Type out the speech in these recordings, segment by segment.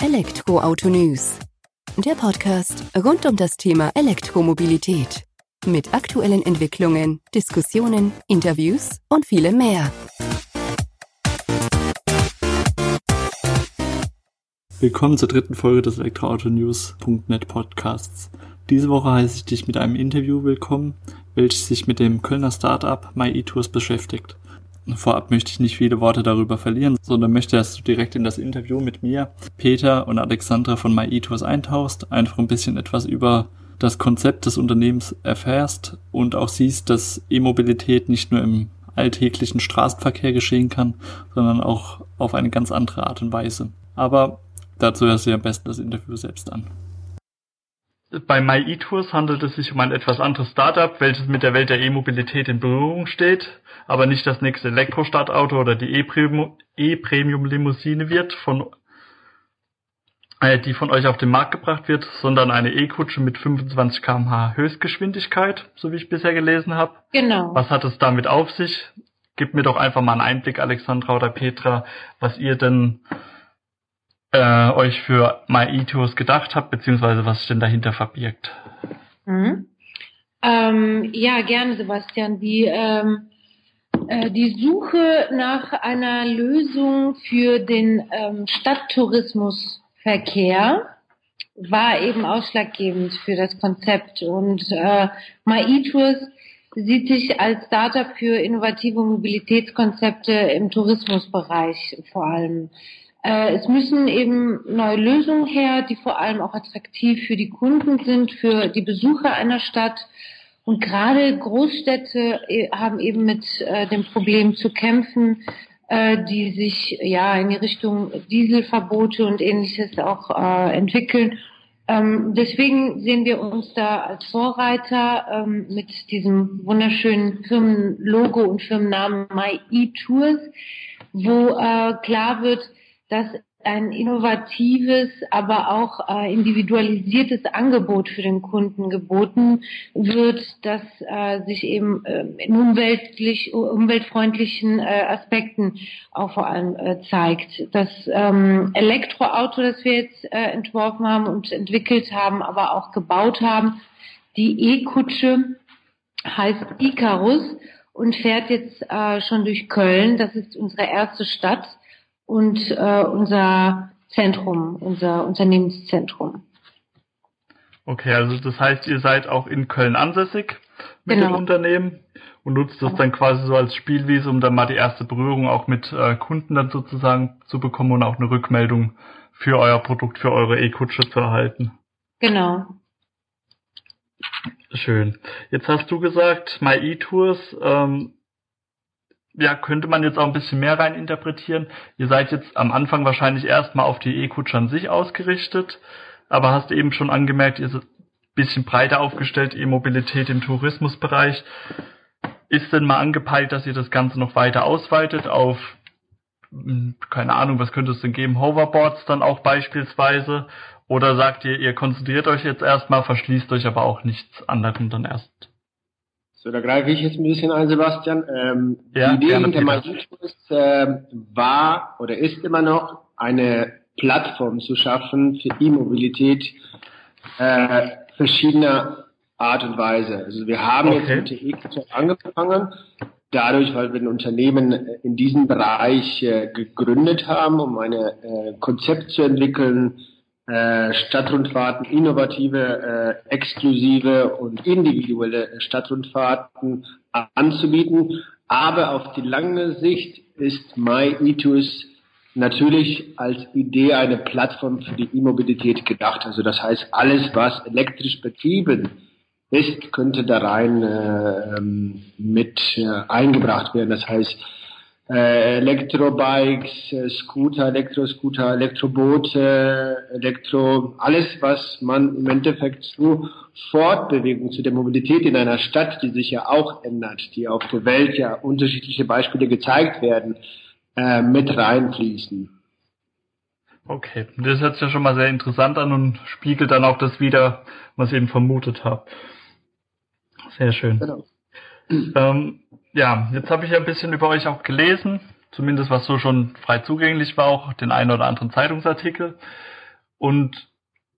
Elektroauto News. Der Podcast rund um das Thema Elektromobilität. Mit aktuellen Entwicklungen, Diskussionen, Interviews und vielem mehr. Willkommen zur dritten Folge des Elektroauto-News.net Podcasts. Diese Woche heiße ich dich mit einem Interview willkommen, welches sich mit dem Kölner Startup MyEtours beschäftigt. Vorab möchte ich nicht viele Worte darüber verlieren, sondern möchte, dass du direkt in das Interview mit mir, Peter und Alexandra von MyEtours eintauchst, einfach ein bisschen etwas über das Konzept des Unternehmens erfährst und auch siehst, dass E-Mobilität nicht nur im alltäglichen Straßenverkehr geschehen kann, sondern auch auf eine ganz andere Art und Weise. Aber dazu hörst du am besten das Interview selbst an. Bei MyEtours handelt es sich um ein etwas anderes Startup, welches mit der Welt der E-Mobilität in Berührung steht, aber nicht das nächste Elektrostadtauto oder die E-Premium-Limousine wird, von, äh, die von euch auf den Markt gebracht wird, sondern eine E-Kutsche mit 25 km/h Höchstgeschwindigkeit, so wie ich bisher gelesen habe. Genau. Was hat es damit auf sich? Gib mir doch einfach mal einen Einblick, Alexandra oder Petra, was ihr denn äh, euch für MyEtours gedacht habt, beziehungsweise was sich denn dahinter verbirgt. Mhm. Ähm, ja, gerne, Sebastian. Die, ähm, äh, die Suche nach einer Lösung für den ähm, Stadttourismusverkehr war eben ausschlaggebend für das Konzept. Und äh, MyEtours sieht sich als Startup für innovative Mobilitätskonzepte im Tourismusbereich vor allem. Äh, es müssen eben neue Lösungen her, die vor allem auch attraktiv für die Kunden sind, für die Besucher einer Stadt. Und gerade Großstädte äh, haben eben mit äh, dem Problem zu kämpfen, die sich ja in die Richtung Dieselverbote und ähnliches auch entwickeln. Ähm, deswegen sehen wir uns da als Vorreiter ähm, mit diesem wunderschönen Firmenlogo und Firmennamen My E-Tours, wo klar wird, dass ein innovatives, aber auch äh, individualisiertes Angebot für den Kunden geboten wird, das äh, sich eben äh, in umweltlich, umweltfreundlichen äh, Aspekten auch vor allem äh, zeigt. Das ähm, Elektroauto, das wir jetzt äh, entworfen haben und entwickelt haben, aber auch gebaut haben, die E-Kutsche heißt Icarus und fährt jetzt schon durch Köln. Das ist unsere erste Stadt und äh, unser Zentrum, unser Unternehmenszentrum. Okay, also das heißt, ihr seid auch in Köln ansässig mit genau. dem Unternehmen und nutzt das dann quasi so als Spielwiese, um dann mal die erste Berührung auch mit äh, Kunden dann sozusagen zu bekommen und auch eine Rückmeldung für euer Produkt, für eure E-Kutsche zu erhalten. Genau. Schön. Jetzt hast du gesagt, My E-Tours ähm, ja, könnte man jetzt auch ein bisschen mehr rein interpretieren. Ihr seid jetzt am Anfang wahrscheinlich erstmal auf die E-Kutsche an sich ausgerichtet, aber hast eben schon angemerkt, ihr seid ein bisschen breiter aufgestellt, E-Mobilität im Tourismusbereich. Ist denn mal angepeilt, dass ihr das Ganze noch weiter ausweitet auf, hm, keine Ahnung, was könnte es denn geben, Hoverboards dann auch beispielsweise? Oder sagt ihr, ihr konzentriert euch jetzt erstmal, verschließt euch aber auch nichts anderem dann erst? So, da greife ich jetzt ein bisschen ein, Sebastian. Ähm, ja, die Idee hinter MyEtours äh, war oder ist immer noch, eine Plattform zu schaffen für E-Mobilität äh, verschiedener Art und Weise. Also wir haben okay. jetzt mit der E-Karte angefangen, dadurch, weil wir ein Unternehmen in diesem Bereich äh, gegründet haben, um ein äh, Konzept zu entwickeln, Stadtrundfahrten, innovative, äh, exklusive und individuelle Stadtrundfahrten anzubieten. Aber auf die lange Sicht ist MyETOS natürlich als Idee eine Plattform für die E-Mobilität gedacht. Also das heißt, alles, was elektrisch betrieben ist, könnte da rein äh, ähm, mit äh, eingebracht werden. Das heißt, äh, Elektrobikes, äh, Scooter, Elektroscooter, Elektroboote, Elektro, alles, was man im Endeffekt zu Fortbewegung, zu der Mobilität in einer Stadt, die sich ja auch ändert, die auf der Welt ja unterschiedliche Beispiele gezeigt werden, äh, mit reinfließen. Okay, das hört sich ja schon mal sehr interessant an und spiegelt dann auch das wieder, was ich eben vermutet habe. Sehr schön. Genau. Ähm, ja, jetzt habe ich ja ein bisschen über euch auch gelesen, zumindest was so schon frei zugänglich war, auch den einen oder anderen Zeitungsartikel. Und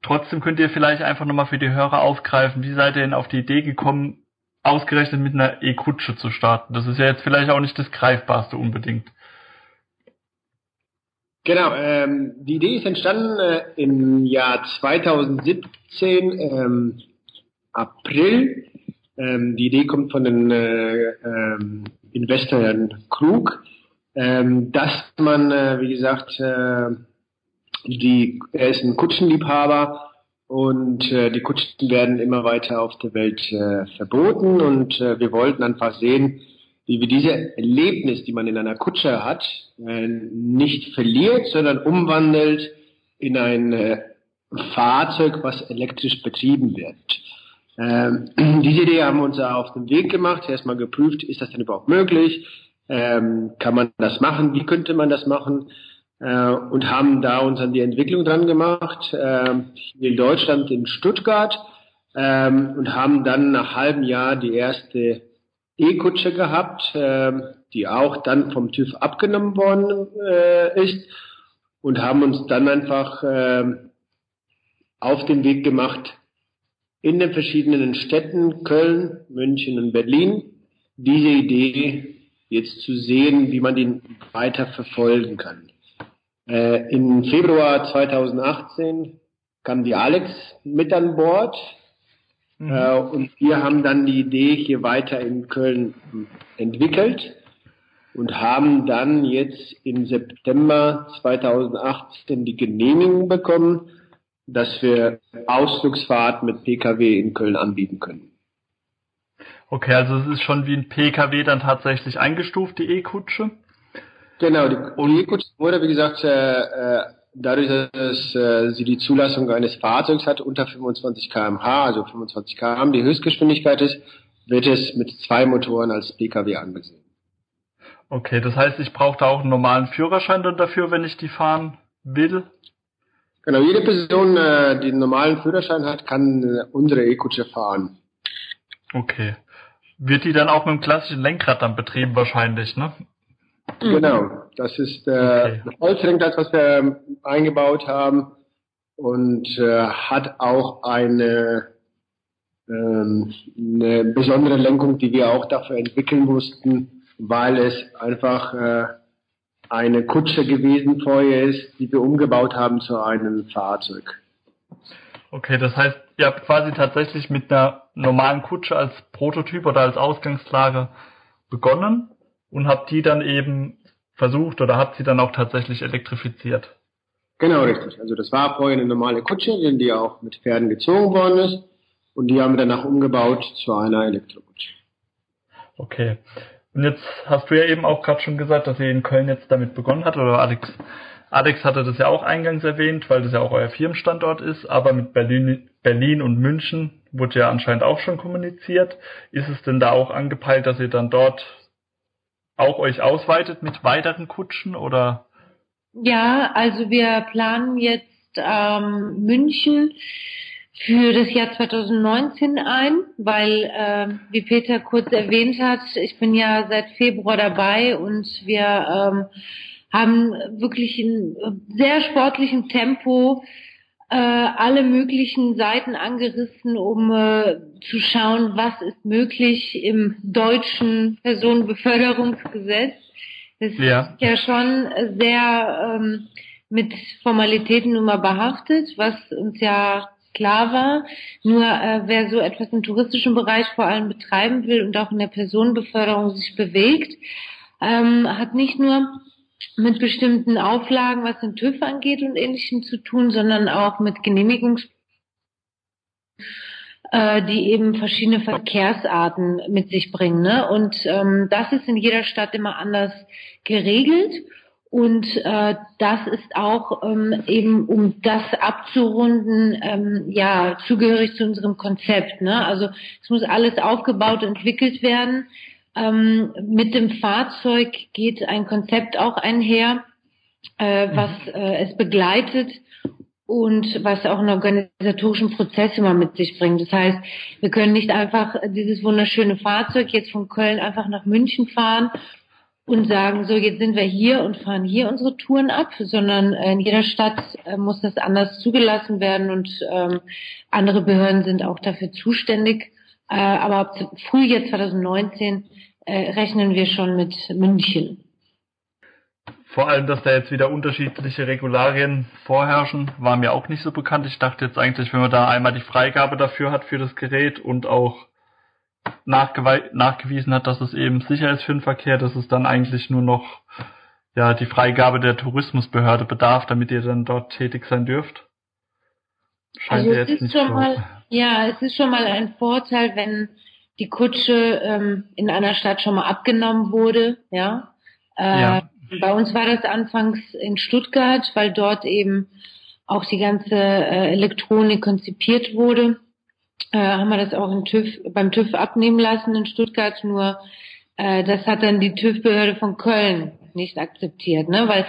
trotzdem könnt ihr vielleicht einfach nochmal für die Hörer aufgreifen, wie seid ihr denn auf die Idee gekommen, ausgerechnet mit einer E-Kutsche zu starten? Das ist ja jetzt vielleicht auch nicht das Greifbarste unbedingt. Genau, ähm, die Idee ist entstanden äh, im Jahr 2017, ähm, April. Ähm, die Idee kommt von den äh, ähm, Investor Krug, ähm, dass man, äh, wie gesagt, äh, die, er ist ein Kutschenliebhaber und äh, die Kutschen werden immer weiter auf der Welt äh, verboten und äh, wir wollten einfach sehen, wie wir diese Erlebnis, die man in einer Kutsche hat, äh, nicht verliert, sondern umwandelt in ein äh, Fahrzeug, was elektrisch betrieben wird. Ähm, diese Idee haben wir uns auf den Weg gemacht, erstmal geprüft, ist das denn überhaupt möglich? Ähm, kann man das machen? Wie könnte man das machen? Äh, und haben da uns an die Entwicklung dran gemacht, äh, in Deutschland, in Stuttgart, ähm, und haben dann nach halbem Jahr die erste E-Kutsche gehabt, äh, die auch dann vom TÜV abgenommen worden äh, ist und haben uns dann einfach äh, auf den Weg gemacht, in den verschiedenen Städten, Köln, München und Berlin, diese Idee jetzt zu sehen, wie man den weiter verfolgen kann. Äh, Im Februar 2018 kam die Alex mit an Bord mhm. äh, und wir haben dann die Idee hier weiter in Köln entwickelt und haben dann jetzt im September 2018 die Genehmigung bekommen, dass wir Ausflugsfahrt mit Pkw in Köln anbieten können. Okay, also es ist schon wie ein Pkw dann tatsächlich eingestuft, die E-Kutsche? Genau, die E-Kutsche wurde, wie gesagt, äh, äh, dadurch, dass äh, sie die Zulassung eines Fahrzeugs hat, unter 25 kmh, also 25 km, die Höchstgeschwindigkeit ist, wird es mit zwei Motoren als Pkw angesehen. Okay, das heißt, ich brauche da auch einen normalen Führerschein dann dafür, wenn ich die fahren will? Genau, jede Person, äh, die einen normalen Führerschein hat, kann äh, unsere E-Kutsche fahren. Okay. Wird die dann auch mit dem klassischen Lenkrad dann betrieben wahrscheinlich, ne? Genau, das ist äh, okay. ein Holzlenkrad, was wir ähm, eingebaut haben und äh, hat auch eine, ähm, eine besondere Lenkung, die wir auch dafür entwickeln mussten, weil es einfach äh, eine Kutsche gewesen vorher ist, die wir umgebaut haben zu einem Fahrzeug. Okay, das heißt, ihr habt quasi tatsächlich mit einer normalen Kutsche als Prototyp oder als Ausgangslage begonnen und habt die dann eben versucht oder habt sie dann auch tatsächlich elektrifiziert? Genau, richtig. Also das war vorher eine normale Kutsche, die auch mit Pferden gezogen worden ist und die haben wir danach umgebaut zu einer Elektrokutsche. Okay. Und jetzt hast du ja eben auch gerade schon gesagt, dass ihr in Köln jetzt damit begonnen habt, oder Alex, Alex hatte das ja auch eingangs erwähnt, weil das ja auch euer Firmenstandort ist, aber mit Berlin, Berlin und München wurde ja anscheinend auch schon kommuniziert. Ist es denn da auch angepeilt, dass ihr dann dort auch euch ausweitet mit weiteren Kutschen oder? Ja, also wir planen jetzt ähm, München für das Jahr 2019 ein, weil, äh, wie Peter kurz erwähnt hat, ich bin ja seit Februar dabei und wir ähm, haben wirklich in sehr sportlichem Tempo äh, alle möglichen Seiten angerissen, um äh, zu schauen, was ist möglich im deutschen Personenbeförderungsgesetz. Das ja. ist ja schon sehr ähm, mit Formalitäten nun mal behaftet, was uns ja klar war. Nur äh, wer so etwas im touristischen Bereich vor allem betreiben will und auch in der Personenbeförderung sich bewegt, ähm, hat nicht nur mit bestimmten Auflagen, was den TÜV angeht und ähnlichem zu tun, sondern auch mit Genehmigungs äh, die eben verschiedene Verkehrsarten mit sich bringen. Ne? Und ähm, das ist in jeder Stadt immer anders geregelt. Und äh, das ist auch ähm, eben, um das abzurunden, ähm, ja, zugehörig zu unserem Konzept. Ne? Also es muss alles aufgebaut, entwickelt werden. Ähm, mit dem Fahrzeug geht ein Konzept auch einher, äh, mhm. was äh, es begleitet und was auch einen organisatorischen Prozess immer mit sich bringt. Das heißt, wir können nicht einfach dieses wunderschöne Fahrzeug jetzt von Köln einfach nach München fahren und sagen, so jetzt sind wir hier und fahren hier unsere Touren ab, sondern in jeder Stadt äh, muss das anders zugelassen werden und ähm, andere Behörden sind auch dafür zuständig. Äh, aber ab Frühjahr 2019 äh, rechnen wir schon mit München. Vor allem, dass da jetzt wieder unterschiedliche Regularien vorherrschen, war mir auch nicht so bekannt. Ich dachte jetzt eigentlich, wenn man da einmal die Freigabe dafür hat für das Gerät und auch nachgewiesen hat, dass es eben sicher ist für den Verkehr, dass es dann eigentlich nur noch ja die Freigabe der Tourismusbehörde bedarf, damit ihr dann dort tätig sein dürft. Scheint also jetzt nicht schon so. mal, ja, es ist schon mal ein Vorteil, wenn die Kutsche ähm, in einer Stadt schon mal abgenommen wurde, ja. Äh, ja. Bei uns war das anfangs in Stuttgart, weil dort eben auch die ganze äh, Elektronik konzipiert wurde. Äh, haben wir das auch TÜV, beim TÜV abnehmen lassen in Stuttgart, nur äh, das hat dann die TÜV-Behörde von Köln nicht akzeptiert, ne? weil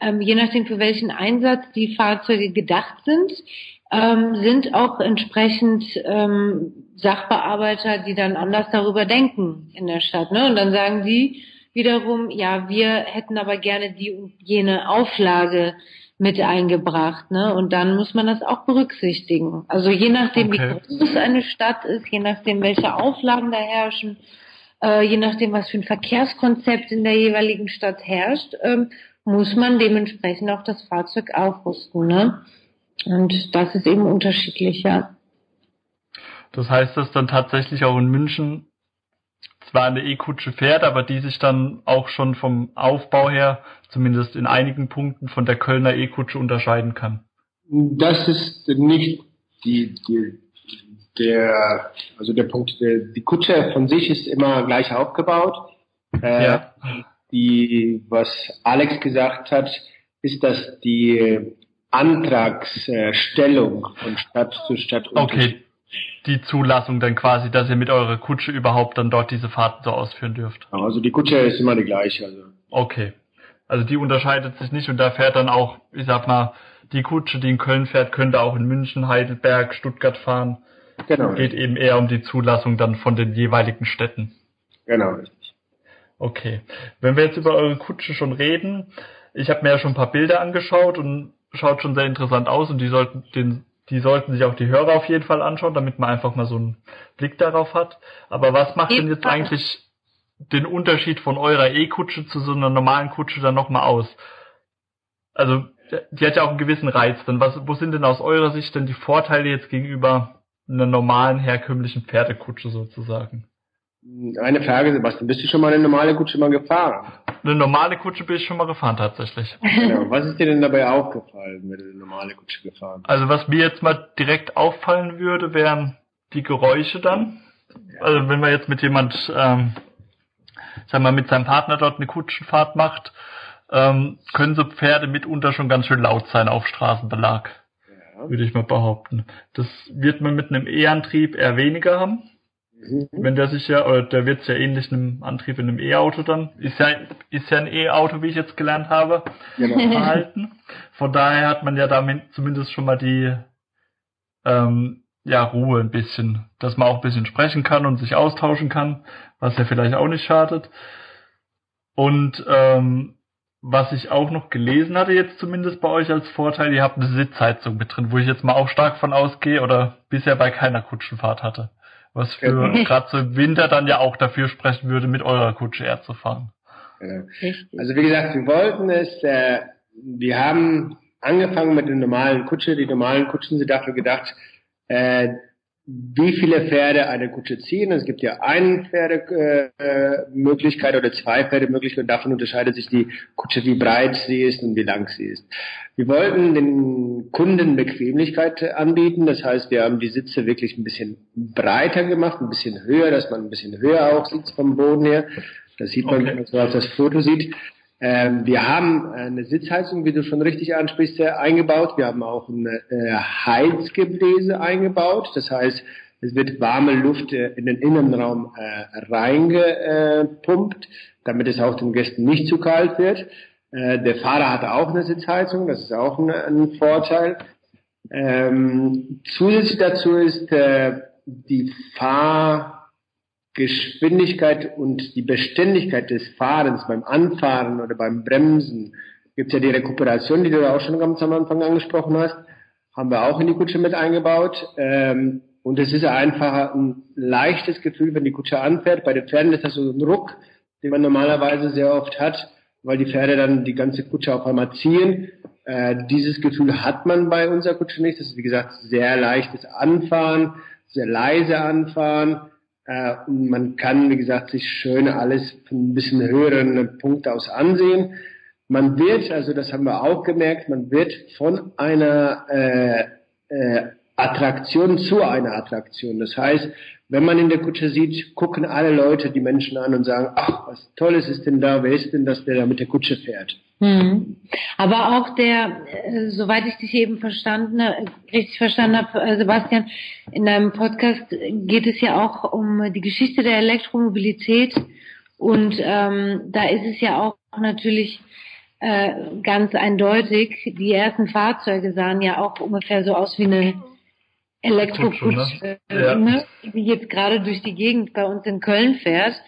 ähm, je nachdem für welchen Einsatz die Fahrzeuge gedacht sind, ähm, sind auch entsprechend ähm, Sachbearbeiter, die dann anders darüber denken in der Stadt. Ne? Und dann sagen die, wiederum, ja, wir hätten aber gerne die und jene Auflage mit eingebracht, ne? Und dann muss man das auch berücksichtigen. Also je nachdem, okay. wie groß eine Stadt ist, je nachdem, welche Auflagen da herrschen, äh, je nachdem, was für ein Verkehrskonzept in der jeweiligen Stadt herrscht, ähm, muss man dementsprechend auch das Fahrzeug aufrüsten, ne? Und das ist eben unterschiedlich, ja. Das heißt, dass dann tatsächlich auch in München zwar eine E-Kutsche fährt, aber die sich dann auch schon vom Aufbau her, zumindest in einigen Punkten, von der Kölner E-Kutsche unterscheiden kann. Das ist nicht die, die der, also der Punkt, der, die Kutsche von sich ist immer gleich aufgebaut. Äh, ja. Die, was Alex gesagt hat, ist, dass die Antragsstellung von Stadt zu Stadt okay die Zulassung dann quasi, dass ihr mit eurer Kutsche überhaupt dann dort diese Fahrten so ausführen dürft. Also die Kutsche ist immer die gleiche. Also. Okay. Also die unterscheidet sich nicht und da fährt dann auch, ich sag mal, die Kutsche, die in Köln fährt, könnte auch in München, Heidelberg, Stuttgart fahren. Genau. Geht eben eher um die Zulassung dann von den jeweiligen Städten. Genau, richtig. Okay. Wenn wir jetzt über eure Kutsche schon reden, ich habe mir ja schon ein paar Bilder angeschaut und schaut schon sehr interessant aus und die sollten den die sollten sich auch die Hörer auf jeden Fall anschauen, damit man einfach mal so einen Blick darauf hat. Aber was macht denn jetzt eigentlich den Unterschied von eurer E-Kutsche zu so einer normalen Kutsche dann nochmal aus? Also, die hat ja auch einen gewissen Reiz. Dann was, wo sind denn aus eurer Sicht denn die Vorteile jetzt gegenüber einer normalen herkömmlichen Pferdekutsche sozusagen? Eine Frage, Sebastian, bist du schon mal eine normale Kutsche mal gefahren? Eine normale Kutsche bin ich schon mal gefahren, tatsächlich. Genau. Was ist dir denn dabei aufgefallen, wenn du eine normale Kutsche gefahren bist? Also was mir jetzt mal direkt auffallen würde, wären die Geräusche dann. Also wenn man jetzt mit jemand, ähm, sagen wir, mit seinem Partner dort eine Kutschenfahrt macht, ähm, können so Pferde mitunter schon ganz schön laut sein auf Straßenbelag. Ja. Würde ich mal behaupten. Das wird man mit einem E-Antrieb eher weniger haben. Mhm. Wenn der sich ja, oder der wird ja ähnlich einem Antrieb in einem E-Auto dann, ist ja, ist ja ein E-Auto, wie ich jetzt gelernt habe, genau. verhalten. Von daher hat man ja damit zumindest schon mal die, ähm, ja, Ruhe ein bisschen, dass man auch ein bisschen sprechen kann und sich austauschen kann, was ja vielleicht auch nicht schadet. Und ähm, was ich auch noch gelesen hatte, jetzt zumindest bei euch als Vorteil, ihr habt eine Sitzheizung mit drin, wo ich jetzt mal auch stark von ausgehe oder bisher bei keiner Kutschenfahrt hatte. Was für genau. gerade so im Winter dann ja auch dafür sprechen würde, mit eurer Kutsche eher zu fahren. Genau. Also wie gesagt, wir wollten es, äh, wir haben angefangen mit den normalen Kutsche. Die normalen Kutschen sind dafür gedacht, äh, wie viele Pferde eine Kutsche ziehen. Es gibt ja eine Pferdemöglichkeit äh, oder zwei Pferdemöglichkeiten. Davon unterscheidet sich die Kutsche, wie breit sie ist und wie lang sie ist. Wir wollten den Kunden Bequemlichkeit anbieten. Das heißt, wir haben die Sitze wirklich ein bisschen breiter gemacht, ein bisschen höher, dass man ein bisschen höher auch sitzt vom Boden her. Das sieht man, okay. wenn man so auf das Foto sieht. Ähm, wir haben eine Sitzheizung, wie du schon richtig ansprichst, äh, eingebaut. Wir haben auch ein äh, Heizgebläse eingebaut. Das heißt, es wird warme Luft äh, in den Innenraum äh, reingepumpt, damit es auch den Gästen nicht zu kalt wird. Äh, der Fahrer hat auch eine Sitzheizung, das ist auch ein, ein Vorteil. Ähm, zusätzlich dazu ist äh, die Fahr Geschwindigkeit und die Beständigkeit des Fahrens beim Anfahren oder beim Bremsen, gibt ja die Rekuperation, die du auch schon ganz am Anfang angesprochen hast, haben wir auch in die Kutsche mit eingebaut. Ähm, und es ist einfach ein leichtes Gefühl, wenn die Kutsche anfährt. Bei den Pferden ist das so ein Ruck, den man normalerweise sehr oft hat, weil die Pferde dann die ganze Kutsche auf einmal ziehen. Äh, dieses Gefühl hat man bei unserer Kutsche nicht. Das ist, wie gesagt, sehr leichtes Anfahren, sehr leise Anfahren. Äh, und man kann, wie gesagt, sich schön alles von ein bisschen höheren Punkt aus ansehen. Man wird, also das haben wir auch gemerkt, man wird von einer äh, äh, Attraktion zu einer Attraktion. Das heißt, wenn man in der Kutsche sieht, gucken alle Leute die Menschen an und sagen, ach, was Tolles ist denn da, wer ist denn das, der da mit der Kutsche fährt? Hm. Aber auch der, äh, soweit ich dich eben verstanden, äh, richtig verstanden habe, äh, Sebastian, in deinem Podcast geht es ja auch um die Geschichte der Elektromobilität und ähm, da ist es ja auch natürlich ganz eindeutig, die ersten Fahrzeuge sahen ja auch ungefähr so aus wie eine Elektrokutsche, ne? ja. ne, die jetzt gerade durch die Gegend bei uns in Köln fährt.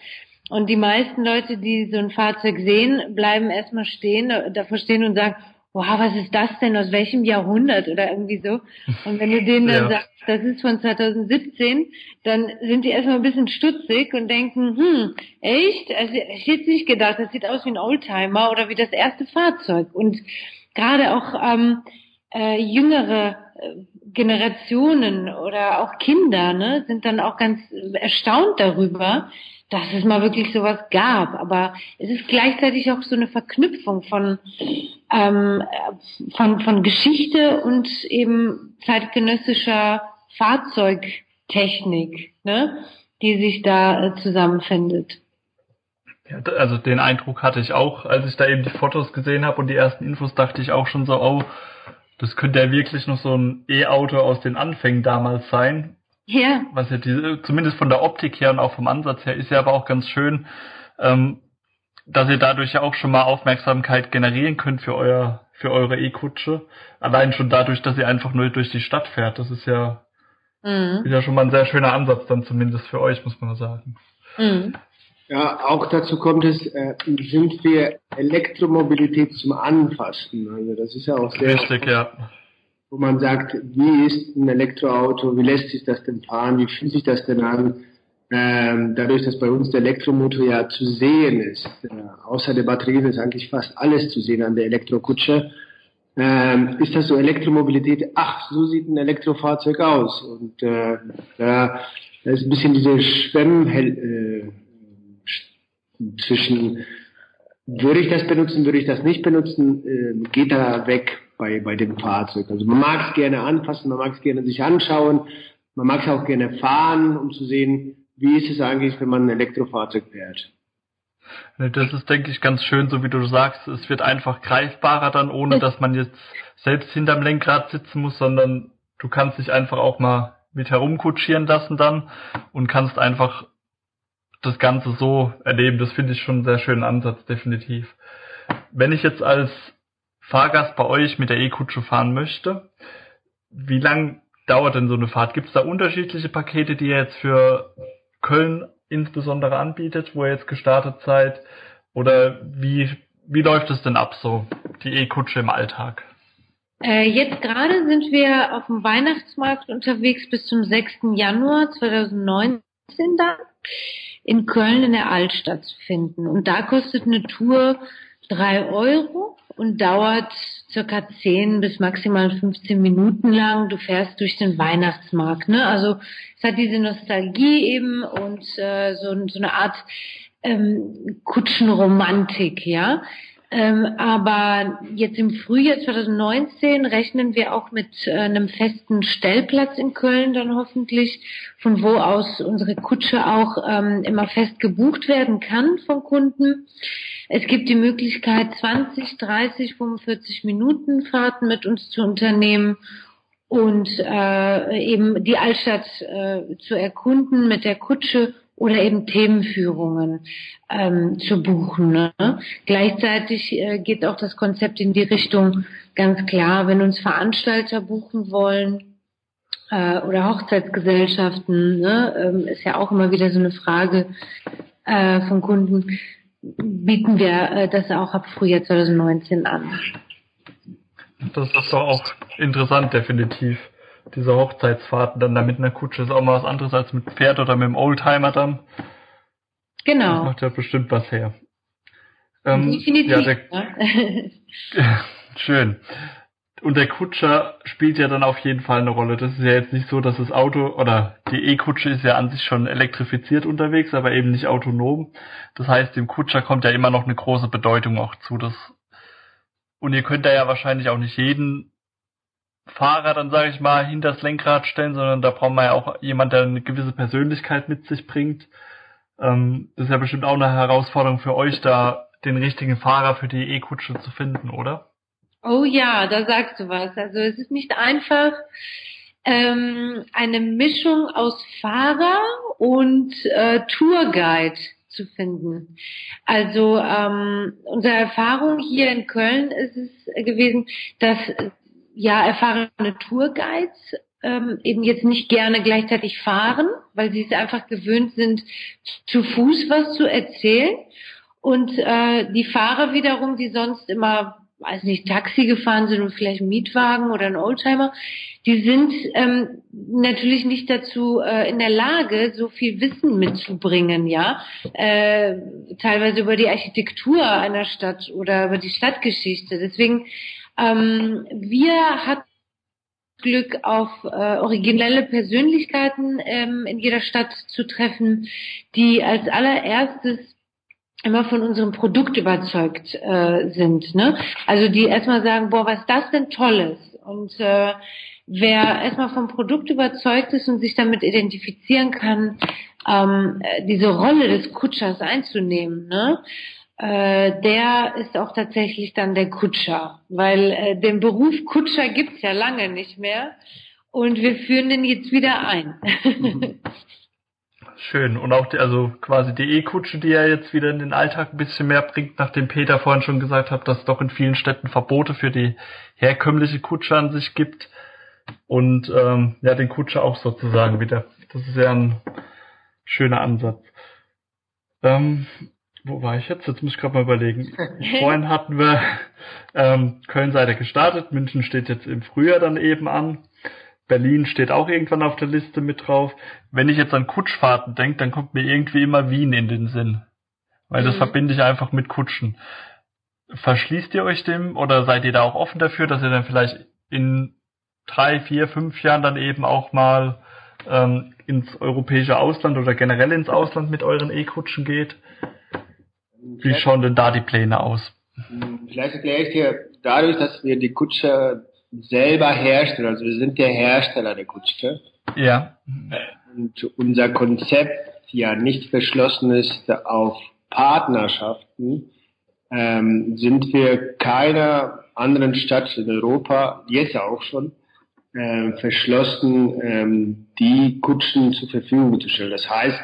Und die meisten Leute, die so ein Fahrzeug sehen, bleiben erstmal stehen, davor stehen und sagen, wow, was ist das denn, aus welchem Jahrhundert oder irgendwie so. Und wenn du denen dann ja. sagst, das ist von 2017, dann sind die erstmal ein bisschen stutzig und denken, hm, echt? Also ich hätte nicht gedacht, das sieht aus wie ein Oldtimer oder wie das erste Fahrzeug. Und gerade auch ähm, äh, jüngere äh, Generationen oder auch Kinder ne, sind dann auch ganz erstaunt darüber, dass es mal wirklich sowas gab. Aber es ist gleichzeitig auch so eine Verknüpfung von, ähm, von, von Geschichte und eben zeitgenössischer Fahrzeugtechnik, ne, die sich da äh, zusammenfindet. Ja, also den Eindruck hatte ich auch, als ich da eben die Fotos gesehen habe und die ersten Infos, dachte ich auch schon so, oh, das könnte ja wirklich noch so ein E-Auto aus den Anfängen damals sein. Ja. Was ja diese, zumindest von der Optik her und auch vom Ansatz her ist ja aber auch ganz schön, ähm, dass ihr dadurch ja auch schon mal Aufmerksamkeit generieren könnt für euer, für eure E-Kutsche. Allein schon dadurch, dass ihr einfach nur durch die Stadt fährt. Das ist ja, mhm. ist ja schon mal ein sehr schöner Ansatz dann zumindest für euch, muss man sagen. Mhm. Ja, auch dazu kommt es, äh, sind wir Elektromobilität zum Anfassen. Also das ist ja auch sehr Richtig, ja. Wo man sagt, wie ist ein Elektroauto, wie lässt sich das denn fahren, wie fühlt sich das denn an? Ähm, dadurch, dass bei uns der Elektromotor ja zu sehen ist, äh, außer der Batterie ist eigentlich fast alles zu sehen an der Elektrokutsche, ähm, ist das so Elektromobilität, ach, so sieht ein Elektrofahrzeug aus. Und äh, da, ist ein bisschen diese Schwemmhell, äh, zwischen würde ich das benutzen, würde ich das nicht benutzen, äh, geht da weg bei, bei dem Fahrzeug. Also man mag es gerne anfassen, man mag es gerne sich anschauen, man mag es auch gerne fahren, um zu sehen, wie ist es eigentlich, wenn man ein Elektrofahrzeug fährt. Das ist, denke ich, ganz schön, so wie du sagst. Es wird einfach greifbarer dann, ohne dass man jetzt selbst hinterm Lenkrad sitzen muss, sondern du kannst dich einfach auch mal mit herumkutschieren lassen dann und kannst einfach das Ganze so erleben, das finde ich schon einen sehr schönen Ansatz, definitiv. Wenn ich jetzt als Fahrgast bei euch mit der E-Kutsche fahren möchte, wie lang dauert denn so eine Fahrt? Gibt es da unterschiedliche Pakete, die ihr jetzt für Köln insbesondere anbietet, wo ihr jetzt gestartet seid? Oder wie, wie läuft es denn ab so, die E-Kutsche im Alltag? Äh, jetzt gerade sind wir auf dem Weihnachtsmarkt unterwegs bis zum 6. Januar 2019 dann in Köln in der Altstadt zu finden. Und da kostet eine Tour drei Euro und dauert circa zehn bis maximal 15 Minuten lang. Du fährst durch den Weihnachtsmarkt. Ne? Also es hat diese Nostalgie eben und äh, so, so eine Art ähm, Kutschenromantik, ja. Ähm, aber jetzt im Frühjahr 2019 rechnen wir auch mit äh, einem festen Stellplatz in Köln dann hoffentlich, von wo aus unsere Kutsche auch ähm, immer fest gebucht werden kann vom Kunden. Es gibt die Möglichkeit, 20, 30, 45 Minuten Fahrten mit uns zu unternehmen und äh, eben die Altstadt äh, zu erkunden mit der Kutsche oder eben Themenführungen ähm, zu buchen. Ne? Gleichzeitig äh, geht auch das Konzept in die Richtung ganz klar, wenn uns Veranstalter buchen wollen äh, oder Hochzeitsgesellschaften, ne, ähm, ist ja auch immer wieder so eine Frage äh, von Kunden, bieten wir äh, das auch ab Frühjahr 2019 an. Das ist doch auch interessant, definitiv. Diese Hochzeitsfahrten dann da mit einer Kutsche ist auch mal was anderes als mit Pferd oder mit dem Oldtimer dann. Genau. Das macht ja bestimmt was her. Ähm, definitiv. Ja, der, ne? schön. Und der Kutscher spielt ja dann auf jeden Fall eine Rolle. Das ist ja jetzt nicht so, dass das Auto oder die E-Kutsche ist ja an sich schon elektrifiziert unterwegs, aber eben nicht autonom. Das heißt, dem Kutscher kommt ja immer noch eine große Bedeutung auch zu. Das und ihr könnt da ja wahrscheinlich auch nicht jeden Fahrer dann, sage ich mal, hinter das Lenkrad stellen, sondern da braucht man ja auch jemand, der eine gewisse Persönlichkeit mit sich bringt. Ähm, das ist ja bestimmt auch eine Herausforderung für euch, da den richtigen Fahrer für die E-Kutsche zu finden, oder? Oh ja, da sagst du was. Also es ist nicht einfach ähm, eine Mischung aus Fahrer und äh, Tourguide zu finden. Also ähm, unsere Erfahrung hier in Köln ist es gewesen, dass ja erfahrene Tourguides ähm, eben jetzt nicht gerne gleichzeitig fahren, weil sie es einfach gewöhnt sind, zu Fuß was zu erzählen. Und äh, die Fahrer wiederum, die sonst immer weiß nicht, Taxi gefahren sind und vielleicht ein Mietwagen oder ein Oldtimer, die sind ähm, natürlich nicht dazu äh, in der Lage, so viel Wissen mitzubringen, ja, äh, teilweise über die Architektur einer Stadt oder über die Stadtgeschichte. Deswegen ähm, wir hatten Glück auf äh, originelle Persönlichkeiten ähm, in jeder Stadt zu treffen, die als allererstes immer von unserem Produkt überzeugt äh, sind. Ne? Also die erstmal sagen, boah, was das denn Tolles? Und äh, wer erstmal vom Produkt überzeugt ist und sich damit identifizieren kann, ähm, diese Rolle des Kutschers einzunehmen, ne? Äh, der ist auch tatsächlich dann der Kutscher, weil äh, den Beruf Kutscher gibt's ja lange nicht mehr und wir führen den jetzt wieder ein. Schön. Und auch die, also quasi die E-Kutsche, die er jetzt wieder in den Alltag ein bisschen mehr bringt, nachdem Peter vorhin schon gesagt hat, dass es doch in vielen Städten Verbote für die herkömmliche Kutsche an sich gibt. Und ähm, ja, den Kutscher auch sozusagen wieder. Das ist ja ein schöner Ansatz. Ähm, wo war ich jetzt? Jetzt muss ich gerade mal überlegen. Vorhin hatten wir ähm, Köln seid gestartet, München steht jetzt im Frühjahr dann eben an. Berlin steht auch irgendwann auf der Liste mit drauf. Wenn ich jetzt an Kutschfahrten denke, dann kommt mir irgendwie immer Wien in den Sinn. Weil das mhm. verbinde ich einfach mit Kutschen. Verschließt ihr euch dem oder seid ihr da auch offen dafür, dass ihr dann vielleicht in drei, vier, fünf Jahren dann eben auch mal ähm, ins europäische Ausland oder generell ins Ausland mit euren E-Kutschen geht? Wie schauen denn da die Pläne aus? Vielleicht erkläre ich dir, dadurch, dass wir die Kutsche selber herstellen. Also wir sind der Hersteller der Kutsche. Ja. Und unser Konzept ja nicht verschlossen ist auf Partnerschaften, ähm, sind wir keiner anderen Stadt in Europa, jetzt auch schon, äh, verschlossen, ähm, die Kutschen zur Verfügung zu stellen. Das heißt,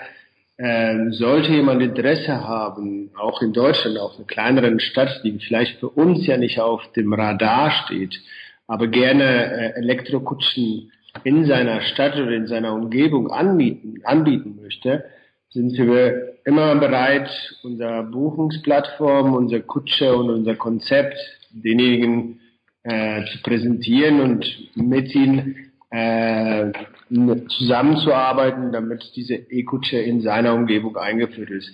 ähm, sollte jemand Interesse haben, auch in Deutschland, auf einer kleineren Stadt, die vielleicht für uns ja nicht auf dem Radar steht, aber gerne äh, Elektrokutschen in seiner Stadt oder in seiner Umgebung anbieten, anbieten möchte, sind wir immer bereit, unsere Buchungsplattform, unsere Kutsche und unser Konzept denjenigen äh, zu präsentieren und mit ihnen äh, zusammenzuarbeiten, damit diese E-Kutsche in seiner Umgebung eingeführt ist.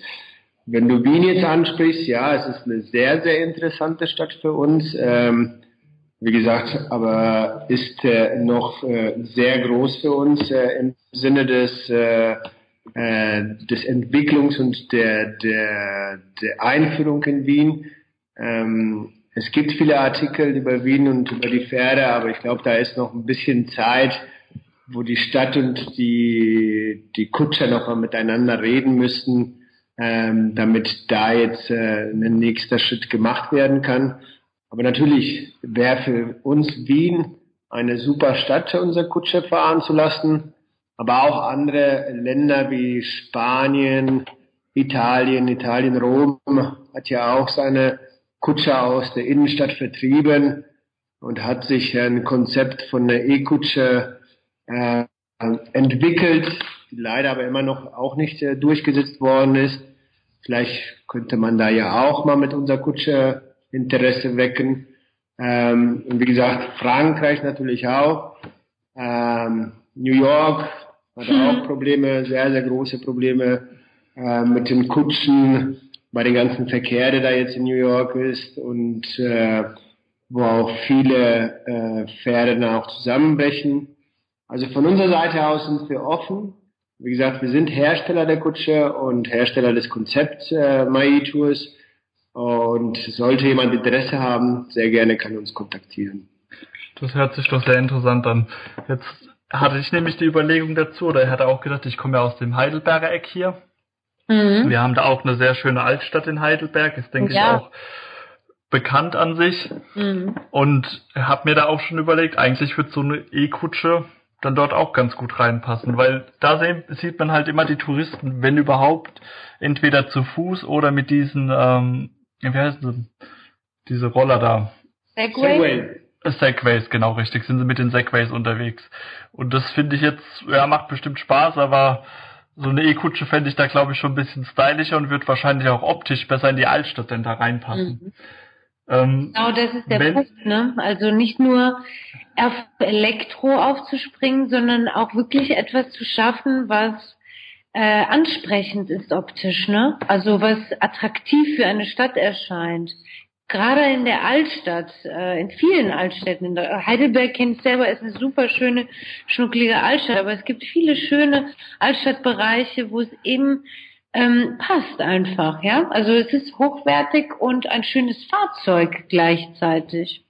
Wenn du Wien jetzt ansprichst, ja, es ist eine sehr, sehr interessante Stadt für uns. Ähm, wie gesagt, aber ist äh, noch äh, sehr groß für uns äh, im Sinne des, äh, äh, des Entwicklungs- und der, der, der Einführung in Wien. Ähm, es gibt viele Artikel über Wien und über die Pferde, aber ich glaube, da ist noch ein bisschen Zeit, wo die Stadt und die, die Kutscher noch mal miteinander reden müssten, ähm, damit da jetzt äh, ein nächster Schritt gemacht werden kann. Aber natürlich wäre für uns Wien eine super Stadt, unser Kutsche fahren zu lassen. Aber auch andere Länder wie Spanien, Italien, Italien, Rom hat ja auch seine Kutsche aus der Innenstadt vertrieben und hat sich ein Konzept von der E-Kutsche äh, entwickelt, die leider aber immer noch auch nicht äh, durchgesetzt worden ist. Vielleicht könnte man da ja auch mal mit unserer Kutsche Interesse wecken. Ähm, und wie gesagt, Frankreich natürlich auch. Ähm, New York hat auch Probleme, sehr, sehr große Probleme äh, mit den Kutschen, bei dem ganzen Verkehr, der da jetzt in New York ist und äh, wo auch viele äh, Pferde dann auch zusammenbrechen. Also von unserer Seite aus sind wir offen. Wie gesagt, wir sind Hersteller der Kutsche und Hersteller des Konzepts äh, My Tours. Und sollte jemand Interesse haben, sehr gerne kann uns kontaktieren. Das hört sich doch sehr interessant an. Jetzt hatte ich nämlich die Überlegung dazu, oder er hatte auch gedacht, ich komme ja aus dem Heidelberger Eck hier. Mhm. Wir haben da auch eine sehr schöne Altstadt in Heidelberg, ist denke ja. ich auch bekannt an sich. Mhm. Und habe mir da auch schon überlegt, eigentlich wird so eine E-Kutsche dann dort auch ganz gut reinpassen, weil da sieht man halt immer die Touristen, wenn überhaupt, entweder zu Fuß oder mit diesen, ähm, wie heißt das, diese Roller da. Segway. Segways, genau richtig, sind sie mit den Segways unterwegs. Und das finde ich jetzt, ja, macht bestimmt Spaß, aber so eine E-Kutsche fände ich da, glaube ich, schon ein bisschen stylischer und wird wahrscheinlich auch optisch besser in die Altstadt denn da reinpassen. Mhm. Ähm, genau, das ist der wenn, Punkt, ne? Also nicht nur auf Elektro aufzuspringen, sondern auch wirklich etwas zu schaffen, was äh, ansprechend ist optisch, ne? Also was attraktiv für eine Stadt erscheint gerade in der Altstadt, äh, in vielen Altstädten, in der, Heidelberg kennt selber, ist eine super schöne, schnucklige Altstadt, aber es gibt viele schöne Altstadtbereiche, wo es eben ähm, passt einfach, ja. Also es ist hochwertig und ein schönes Fahrzeug gleichzeitig.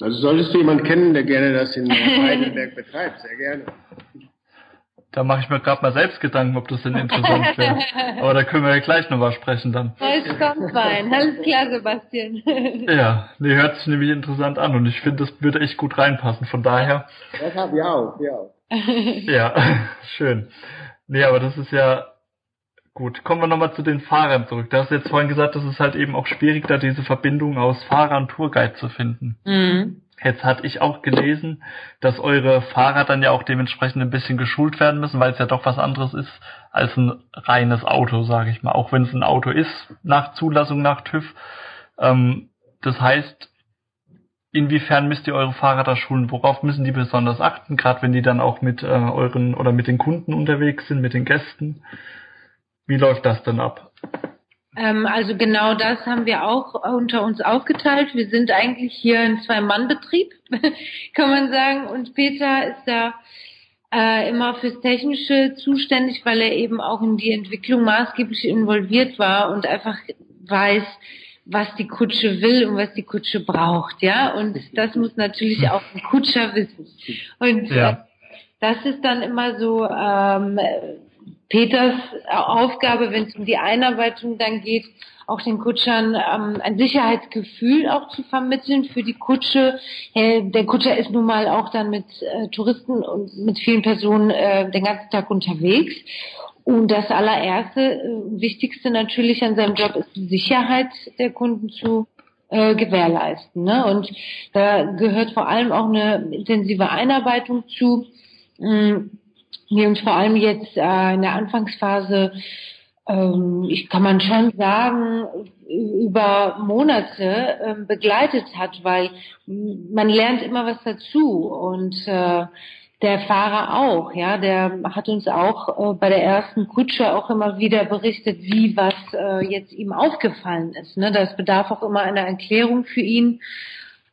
Also solltest du jemanden kennen, der gerne das in Heidelberg betreibt, sehr gerne. Da mache ich mir gerade mal selbst Gedanken, ob das denn interessant wäre. Aber da können wir ja gleich nochmal sprechen dann. Neues Standbein. Alles klar, Sebastian. ja, nee, hört sich nämlich interessant an und ich finde, das würde echt gut reinpassen. Von daher. Das haben wir auch, ja. ja, schön. Nee, aber das ist ja gut. Kommen wir nochmal zu den Fahrern zurück. Du hast jetzt vorhin gesagt, das ist halt eben auch schwierig, da diese Verbindung aus Fahrer und Tourguide zu finden. Mhm. Jetzt hatte ich auch gelesen, dass eure Fahrer dann ja auch dementsprechend ein bisschen geschult werden müssen, weil es ja doch was anderes ist als ein reines Auto, sage ich mal. Auch wenn es ein Auto ist, nach Zulassung nach TÜV. Ähm, das heißt, inwiefern müsst ihr eure Fahrer da schulen? Worauf müssen die besonders achten, gerade wenn die dann auch mit äh, euren oder mit den Kunden unterwegs sind, mit den Gästen? Wie läuft das dann ab? Ähm, also genau das haben wir auch unter uns aufgeteilt. Wir sind eigentlich hier ein Zwei-Mann-Betrieb, kann man sagen. Und Peter ist da äh, immer fürs Technische zuständig, weil er eben auch in die Entwicklung maßgeblich involviert war und einfach weiß, was die Kutsche will und was die Kutsche braucht, ja. Und das muss natürlich auch ein Kutscher wissen. Und ja. äh, das ist dann immer so ähm, Peters Aufgabe, wenn es um die Einarbeitung dann geht, auch den Kutschern ähm, ein Sicherheitsgefühl auch zu vermitteln für die Kutsche. Der Kutscher ist nun mal auch dann mit äh, Touristen und mit vielen Personen äh, den ganzen Tag unterwegs. Und das allererste, äh, wichtigste natürlich an seinem Job ist die Sicherheit der Kunden zu äh, gewährleisten. Ne? Und da gehört vor allem auch eine intensive Einarbeitung zu. Ähm, die uns vor allem jetzt äh, in der Anfangsphase, ähm, ich kann man schon sagen, über Monate äh, begleitet hat, weil man lernt immer was dazu und äh, der Fahrer auch, ja, der hat uns auch äh, bei der ersten Kutsche auch immer wieder berichtet, wie was äh, jetzt ihm aufgefallen ist. Ne? Das bedarf auch immer einer Erklärung für ihn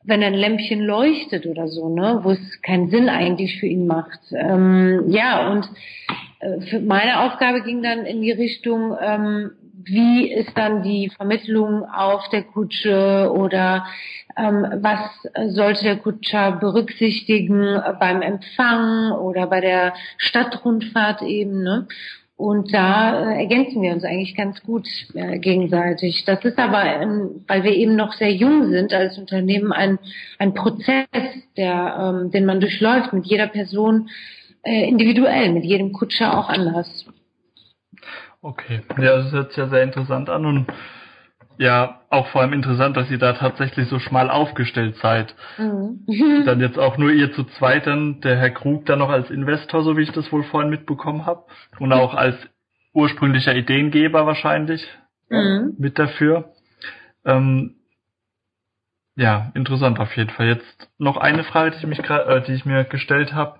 wenn ein Lämpchen leuchtet oder so, ne, wo es keinen Sinn eigentlich für ihn macht. Ähm, ja, und äh, für meine Aufgabe ging dann in die Richtung, ähm, wie ist dann die Vermittlung auf der Kutsche oder ähm, was sollte der Kutscher berücksichtigen beim Empfang oder bei der Stadtrundfahrt eben, ne? Und da äh, ergänzen wir uns eigentlich ganz gut äh, gegenseitig. Das ist aber, ähm, weil wir eben noch sehr jung sind als Unternehmen, ein, ein Prozess, der, ähm, den man durchläuft mit jeder Person äh, individuell, mit jedem Kutscher auch anders. Okay, ja, das hört sich ja sehr interessant an und ja auch vor allem interessant, dass ihr da tatsächlich so schmal aufgestellt seid. Mhm. dann jetzt auch nur ihr zu zweit, dann der Herr Krug dann noch als Investor, so wie ich das wohl vorhin mitbekommen habe. Und auch als ursprünglicher Ideengeber wahrscheinlich mhm. mit dafür. Ähm, ja, interessant auf jeden Fall. Jetzt noch eine Frage, die ich, mich äh, die ich mir gestellt habe.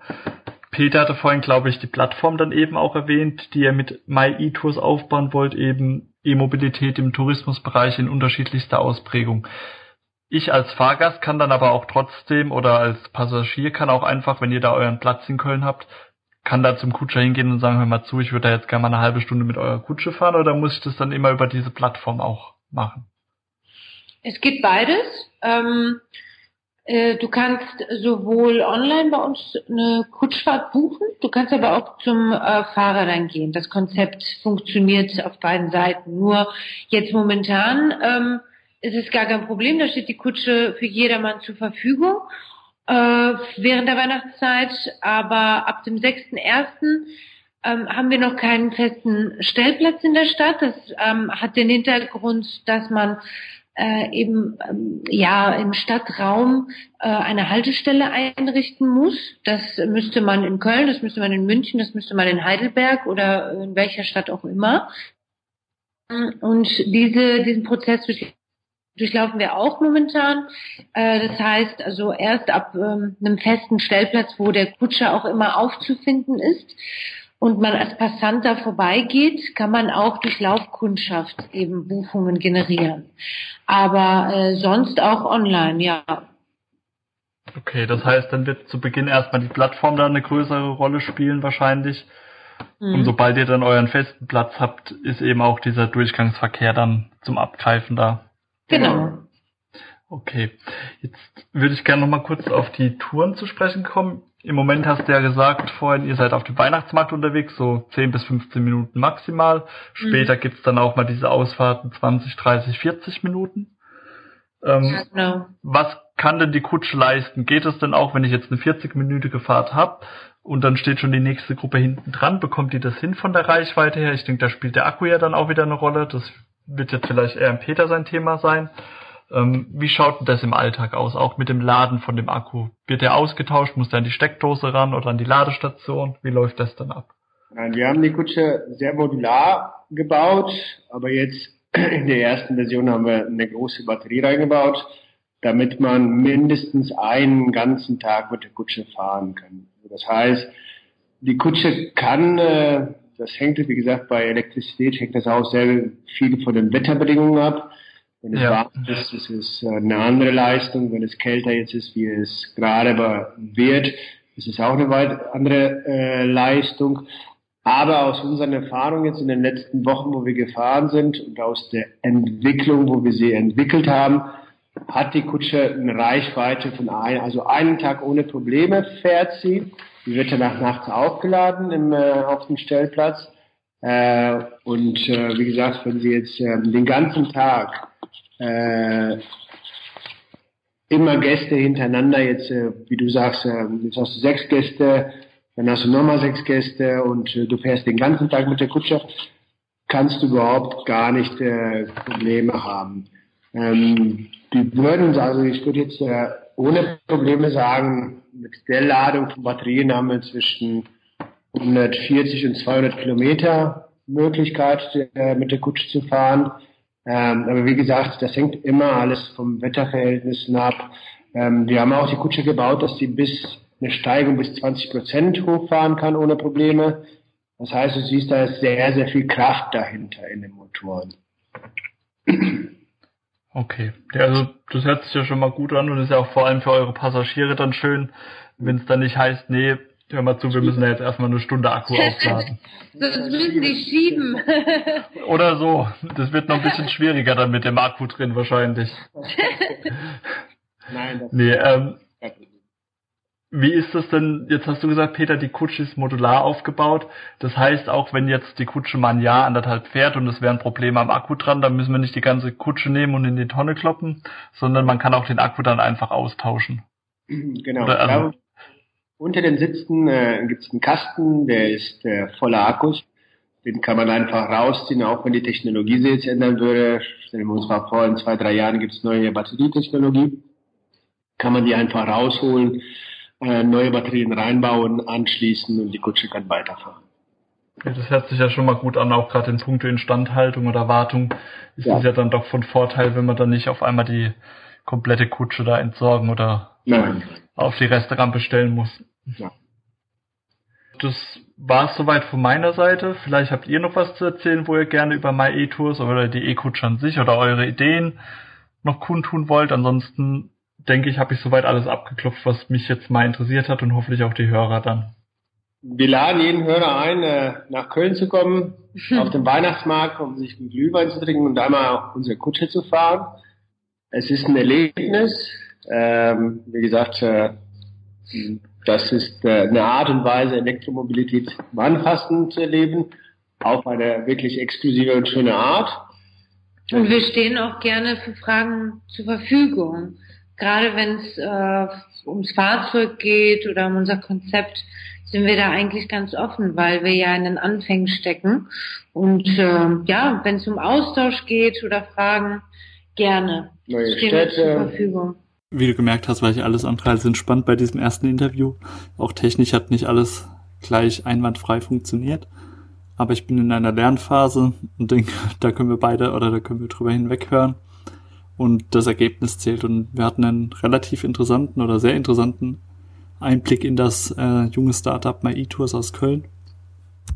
Peter hatte vorhin, glaube ich, die Plattform dann eben auch erwähnt, die er mit MyEtours aufbauen wollt, eben E-Mobilität im Tourismusbereich in unterschiedlichster Ausprägung. Ich als Fahrgast kann dann aber auch trotzdem oder als Passagier kann auch einfach, wenn ihr da euren Platz in Köln habt, kann da zum Kutscher hingehen und sagen, hör mal zu, ich würde da jetzt gerne mal eine halbe Stunde mit eurer Kutsche fahren oder muss ich das dann immer über diese Plattform auch machen? Es geht beides. Ähm, äh, du kannst sowohl online bei uns eine Kutschfahrt buchen, du kannst aber auch zum äh, Fahrer dann gehen. Das Konzept funktioniert auf beiden Seiten. Nur jetzt momentan ähm, ist es gar kein Problem, da steht die Kutsche für jedermann zur Verfügung äh, während der Weihnachtszeit, aber ab dem 6.1. Ähm, haben wir noch keinen festen Stellplatz in der Stadt. Das ähm, hat den Hintergrund, dass man äh, eben ähm, ja im Stadtraum äh, eine Haltestelle einrichten muss. Das müsste man in Köln, das müsste man in München, das müsste man in Heidelberg oder in welcher Stadt auch immer. Und diese, diesen Prozess durchlaufen wir auch momentan. Äh, das heißt also erst ab ähm, einem festen Stellplatz, wo der Kutscher auch immer aufzufinden ist und man als Passant da vorbeigeht, kann man auch durch Laufkundschaft eben Buchungen generieren. Aber äh, sonst auch online, ja. Okay, das heißt, dann wird zu Beginn erstmal die Plattform da eine größere Rolle spielen wahrscheinlich. Mhm. Und sobald ihr dann euren festen Platz habt, ist eben auch dieser Durchgangsverkehr dann zum Abgreifen da. Genau. Okay, jetzt würde ich gerne noch mal kurz auf die Touren zu sprechen kommen. Im Moment hast du ja gesagt vorhin, ihr seid auf dem Weihnachtsmarkt unterwegs, so 10 bis 15 Minuten maximal. Später mhm. gibt's dann auch mal diese Ausfahrten 20, 30, 40 Minuten. Ähm, ja, genau. Was kann denn die Kutsche leisten? Geht es denn auch, wenn ich jetzt eine 40-minütige Fahrt habe und dann steht schon die nächste Gruppe hinten dran, bekommt die das hin von der Reichweite her? Ich denke, da spielt der Akku ja dann auch wieder eine Rolle. Das wird jetzt vielleicht eher im Peter sein Thema sein. Ähm, wie schaut denn das im Alltag aus, auch mit dem Laden von dem Akku? Wird der ausgetauscht? Muss der an die Steckdose ran oder an die Ladestation? Wie läuft das dann ab? Nein, wir haben die Kutsche sehr modular gebaut, aber jetzt in der ersten Version haben wir eine große Batterie reingebaut, damit man mindestens einen ganzen Tag mit der Kutsche fahren kann. Also das heißt, die Kutsche kann, äh, das hängt, wie gesagt, bei Elektrizität hängt das auch sehr viel von den Wetterbedingungen ab. Wenn es ja. warm ist, ist es äh, eine andere Leistung. Wenn es kälter jetzt ist, wie es gerade wird, ist es auch eine weit andere äh, Leistung. Aber aus unseren Erfahrungen jetzt in den letzten Wochen, wo wir gefahren sind und aus der Entwicklung, wo wir sie entwickelt haben, hat die Kutsche eine Reichweite von ein, also einen Tag ohne Probleme fährt sie. Die wird danach nachts aufgeladen im, äh, auf dem Stellplatz. Äh, und äh, wie gesagt, wenn Sie jetzt äh, den ganzen Tag äh, immer Gäste hintereinander, jetzt äh, wie du sagst, äh, jetzt hast du sechs Gäste, dann hast du nochmal sechs Gäste und äh, du fährst den ganzen Tag mit der Kutsche, kannst du überhaupt gar nicht äh, Probleme haben. Ähm, die würden uns also, ich würde jetzt äh, ohne Probleme sagen, mit der Ladung von Batterien haben wir zwischen 140 und 200 Kilometer Möglichkeit, äh, mit der Kutsche zu fahren. Ähm, aber wie gesagt, das hängt immer alles vom Wetterverhältnissen ab. Ähm, wir haben auch die Kutsche gebaut, dass sie bis eine Steigung bis 20 Prozent hochfahren kann ohne Probleme. Das heißt, du siehst, da ist sehr, sehr viel Kraft dahinter in den Motoren. Okay, also das hört sich ja schon mal gut an und ist ja auch vor allem für eure Passagiere dann schön, wenn es dann nicht heißt, nee, Hör mal zu, wir müssen ja jetzt erstmal eine Stunde Akku aufladen. Sonst müssen die schieben. Oder so. Das wird noch ein bisschen schwieriger dann mit dem Akku drin wahrscheinlich. Nein, das nee, ähm, wie ist das denn, jetzt hast du gesagt, Peter, die Kutsche ist modular aufgebaut. Das heißt, auch wenn jetzt die Kutsche mal ein Jahr, anderthalb fährt und es wäre ein Problem am Akku dran, dann müssen wir nicht die ganze Kutsche nehmen und in die Tonne kloppen, sondern man kann auch den Akku dann einfach austauschen. Genau. Oder, also, unter den Sitzen äh, gibt es einen Kasten, der ist äh, voller Akkus. Den kann man einfach rausziehen, auch wenn die Technologie sich jetzt ändern würde. Stellen wir uns mal vor, in zwei, drei Jahren gibt es neue Batterietechnologie. Kann man die einfach rausholen, äh, neue Batterien reinbauen, anschließen und die Kutsche kann weiterfahren. Ja, das hört sich ja schon mal gut an, auch gerade in puncto Instandhaltung oder Wartung ist ja. es ja dann doch von Vorteil, wenn man dann nicht auf einmal die komplette Kutsche da entsorgen oder Nein. auf die Resterampe stellen muss. Ja. Das war es soweit von meiner Seite. Vielleicht habt ihr noch was zu erzählen, wo ihr gerne über MyE-Tours oder die E-Kutsche an sich oder eure Ideen noch kundtun wollt. Ansonsten denke ich, habe ich soweit alles abgeklopft, was mich jetzt mal interessiert hat und hoffentlich auch die Hörer dann. Wir laden jeden Hörer ein, äh, nach Köln zu kommen, auf den Weihnachtsmarkt, um sich einen Glühwein zu trinken und einmal unsere Kutsche zu fahren. Es ist ein Erlebnis. Ähm, wie gesagt, äh, das ist äh, eine Art und Weise, Elektromobilität im Anfassen zu erleben, auf eine wirklich exklusive und schöne Art. Und wir stehen auch gerne für Fragen zur Verfügung. Gerade wenn es äh, ums Fahrzeug geht oder um unser Konzept, sind wir da eigentlich ganz offen, weil wir ja in den Anfängen stecken. Und äh, ja, wenn es um Austausch geht oder Fragen, gerne. Neue Stehen Städte. zur Verfügung. Wie du gemerkt hast, war ich alles andere als entspannt bei diesem ersten Interview. Auch technisch hat nicht alles gleich einwandfrei funktioniert. Aber ich bin in einer Lernphase und denke, da können wir beide oder da können wir drüber hinweghören. Und das Ergebnis zählt. Und wir hatten einen relativ interessanten oder sehr interessanten Einblick in das äh, junge Startup MyEtours aus Köln,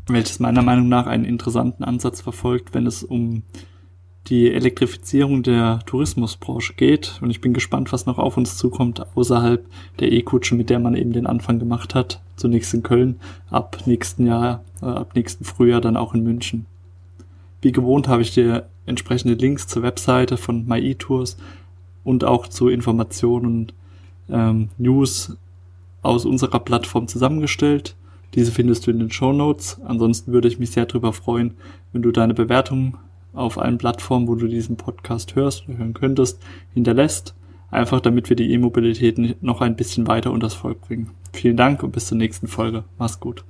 welches meiner Meinung nach einen interessanten Ansatz verfolgt, wenn es um die Elektrifizierung der Tourismusbranche geht. Und ich bin gespannt, was noch auf uns zukommt, außerhalb der E-Kutsche, mit der man eben den Anfang gemacht hat. Zunächst in Köln, ab nächsten Jahr, äh, ab nächsten Frühjahr dann auch in München. Wie gewohnt habe ich dir entsprechende Links zur Webseite von MyEtours und auch zu Informationen und ähm, News aus unserer Plattform zusammengestellt. Diese findest du in den Show Notes. Ansonsten würde ich mich sehr darüber freuen, wenn du deine Bewertung auf allen Plattformen, wo du diesen Podcast hörst oder hören könntest, hinterlässt. Einfach damit wir die E-Mobilität noch ein bisschen weiter unters Volk bringen. Vielen Dank und bis zur nächsten Folge. Mach's gut.